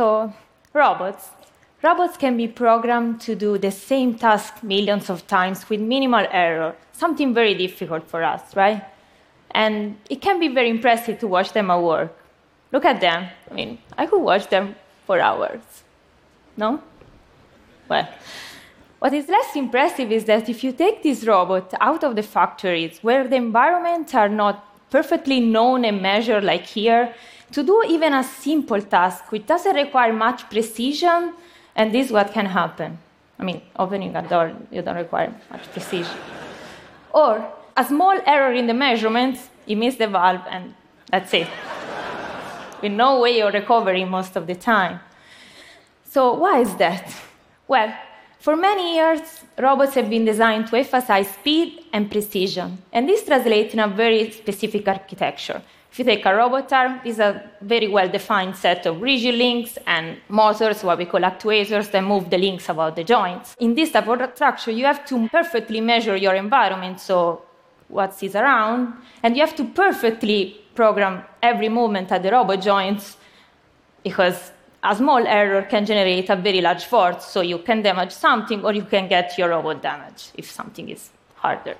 So, robots. Robots can be programmed to do the same task millions of times with minimal error, something very difficult for us, right? And it can be very impressive to watch them at work. Look at them. I mean, I could watch them for hours. No? Well, what is less impressive is that if you take this robot out of the factories where the environments are not perfectly known and measured like here, to do even a simple task which doesn't require much precision, and this is what can happen. I mean, opening a door, you don't require much precision. Or a small error in the measurements, you miss the valve, and that's it. With no way of recovery most of the time. So, why is that? Well, for many years, robots have been designed to emphasize speed and precision, and this translates in a very specific architecture. If you take a robot arm, is a very well defined set of rigid links and motors, what we call actuators, that move the links about the joints. In this type of structure, you have to perfectly measure your environment, so what is around, and you have to perfectly program every movement at the robot joints because a small error can generate a very large force, so you can damage something or you can get your robot damaged if something is harder.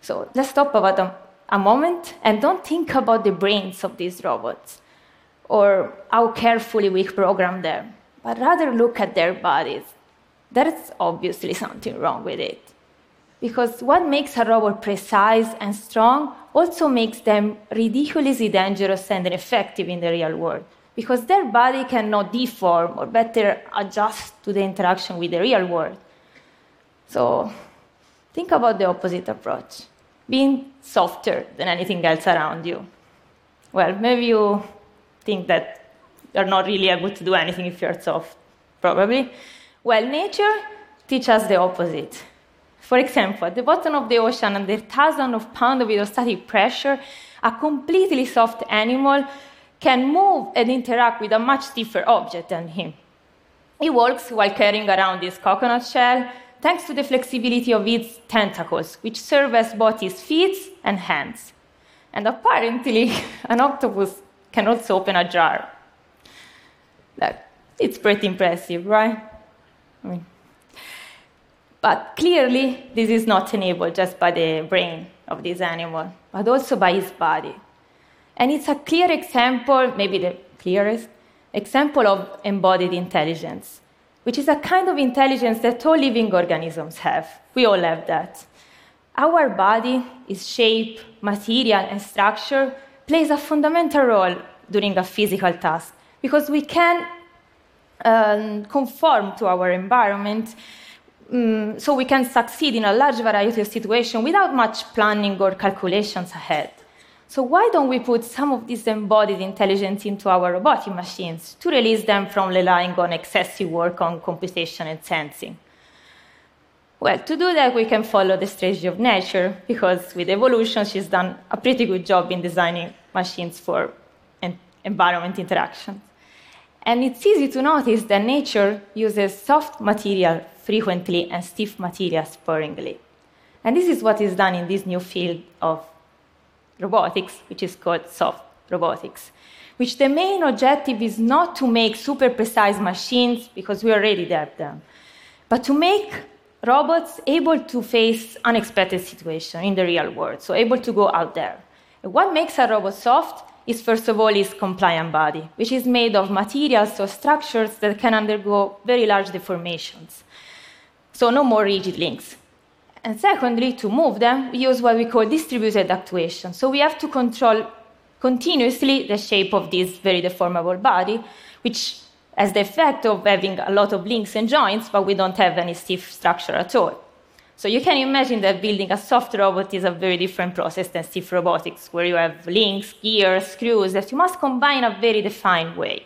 So let's stop about a, a moment and don't think about the brains of these robots or how carefully we program them, but rather look at their bodies. There's obviously something wrong with it. Because what makes a robot precise and strong also makes them ridiculously dangerous and ineffective in the real world because their body cannot deform or better adjust to the interaction with the real world. So think about the opposite approach being softer than anything else around you. Well, maybe you think that you're not really able to do anything if you're soft, probably. Well, nature teaches us the opposite. For example, at the bottom of the ocean, under thousands of pounds of hydrostatic pressure, a completely soft animal can move and interact with a much stiffer object than him. He walks while carrying around his coconut shell, thanks to the flexibility of its tentacles, which serve as both his feet and hands. And apparently, an octopus can also open a jar. That, It's pretty impressive, right? I mean, but clearly, this is not enabled just by the brain of this animal, but also by his body. And it's a clear example, maybe the clearest example of embodied intelligence, which is a kind of intelligence that all living organisms have. We all have that. Our body, its shape, material, and structure plays a fundamental role during a physical task because we can um, conform to our environment um, so we can succeed in a large variety of situations without much planning or calculations ahead. So why don't we put some of this embodied intelligence into our robotic machines to release them from relying on excessive work on computation and sensing? Well, to do that, we can follow the strategy of nature, because with evolution, she's done a pretty good job in designing machines for environment interactions. And it's easy to notice that nature uses soft material frequently and stiff material sparingly. And this is what is done in this new field of robotics, which is called soft robotics, which the main objective is not to make super precise machines, because we already have them, but to make robots able to face unexpected situations in the real world, so able to go out there. And what makes a robot soft is, first of all, its compliant body, which is made of materials or structures that can undergo very large deformations. So, no more rigid links. And secondly, to move them, we use what we call distributed actuation. So we have to control continuously the shape of this very deformable body, which has the effect of having a lot of links and joints, but we don't have any stiff structure at all. So you can imagine that building a soft robot is a very different process than stiff robotics, where you have links, gears, screws that you must combine in a very defined way.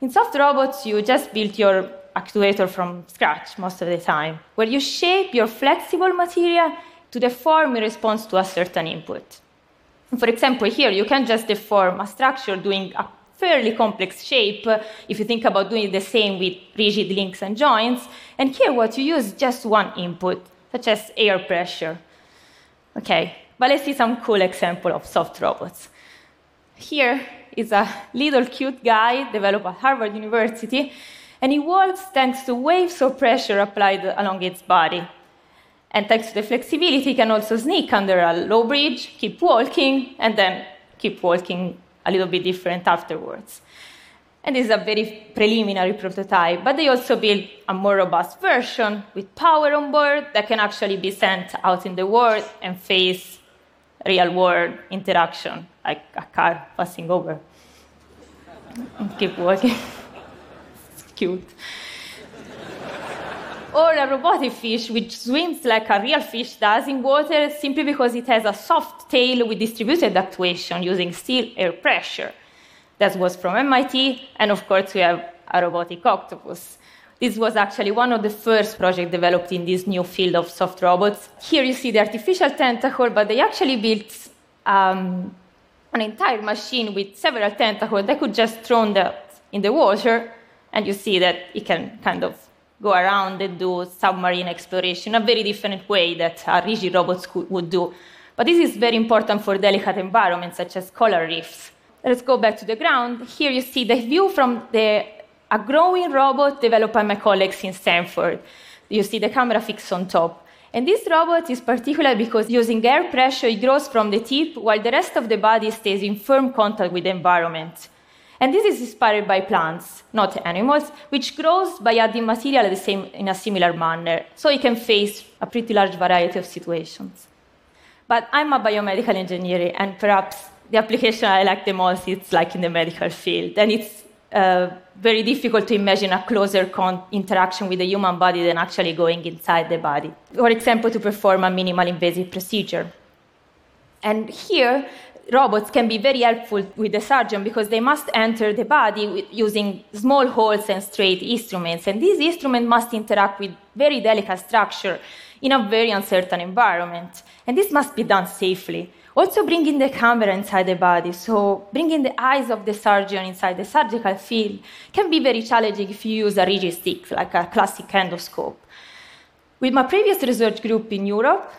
In soft robots, you just build your actuator from scratch most of the time, where you shape your flexible material to deform in response to a certain input. For example, here you can just deform a structure doing a fairly complex shape uh, if you think about doing the same with rigid links and joints. And here what you use is just one input, such as air pressure. Okay, but let's see some cool example of soft robots. Here is a little cute guy developed at Harvard University, and walks thanks to waves of pressure applied along its body. And thanks to the flexibility, he can also sneak under a low bridge, keep walking, and then keep walking a little bit different afterwards. And this is a very preliminary prototype, but they also built a more robust version with power on board that can actually be sent out in the world and face real world interaction, like a car passing over. Keep walking. cute. Or a robotic fish which swims like a real fish does in water simply because it has a soft tail with distributed actuation using still air pressure. That was from MIT, and of course, we have a robotic octopus. This was actually one of the first projects developed in this new field of soft robots. Here you see the artificial tentacle, but they actually built um, an entire machine with several tentacles that could just throw that in the water, and you see that it can kind of go around and do submarine exploration, in a very different way that a rigid robot would do. But this is very important for delicate environments such as coral reefs. Let's go back to the ground. Here you see the view from the, a growing robot developed by my colleagues in Stanford. You see the camera fixed on top. And this robot is particular because using air pressure, it grows from the tip while the rest of the body stays in firm contact with the environment. And this is inspired by plants, not animals, which grows by adding material same, in a similar manner, so it can face a pretty large variety of situations. But I'm a biomedical engineer, and perhaps the application I like the most is like in the medical field. And it's uh, very difficult to imagine a closer interaction with the human body than actually going inside the body. For example, to perform a minimal invasive procedure. And here, robots can be very helpful with the surgeon because they must enter the body using small holes and straight instruments. And these instruments must interact with very delicate structure in a very uncertain environment. And this must be done safely. Also, bringing the camera inside the body, so bringing the eyes of the surgeon inside the surgical field, can be very challenging if you use a rigid stick, like a classic endoscope. With my previous research group in Europe,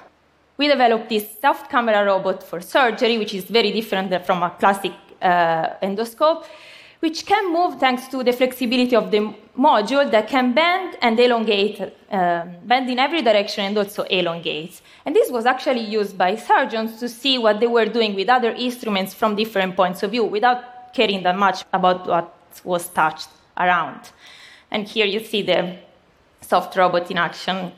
we developed this soft camera robot for surgery, which is very different from a classic uh, endoscope, which can move thanks to the flexibility of the module that can bend and elongate, um, bend in every direction and also elongate. And this was actually used by surgeons to see what they were doing with other instruments from different points of view without caring that much about what was touched around. And here you see the soft robot in action,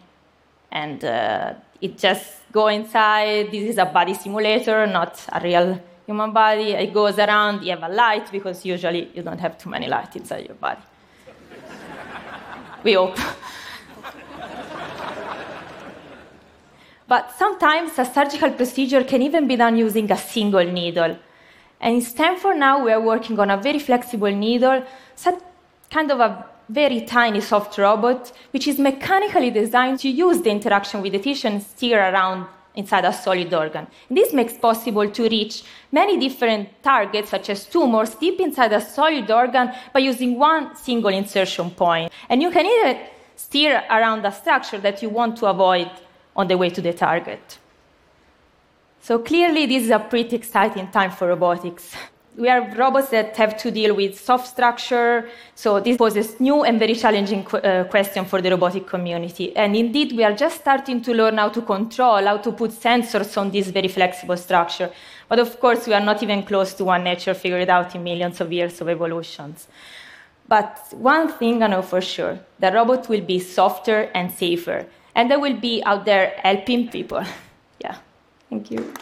and uh, it just go inside. This is a body simulator, not a real human body. It goes around. You have a light because usually you don't have too many light inside your body. we hope. but sometimes a surgical procedure can even be done using a single needle. And in Stanford now we are working on a very flexible needle, some kind of a very tiny soft robot, which is mechanically designed to use the interaction with the tissue and steer around inside a solid organ. This makes possible to reach many different targets, such as tumors, deep inside a solid organ by using one single insertion point. And you can even steer around a structure that you want to avoid on the way to the target. So clearly, this is a pretty exciting time for robotics we are robots that have to deal with soft structure. So this poses new and very challenging qu- uh, question for the robotic community. And indeed, we are just starting to learn how to control, how to put sensors on this very flexible structure. But of course, we are not even close to what nature figured out in millions of years of evolutions. But one thing I know for sure, the robot will be softer and safer. And they will be out there helping people. yeah. Thank you.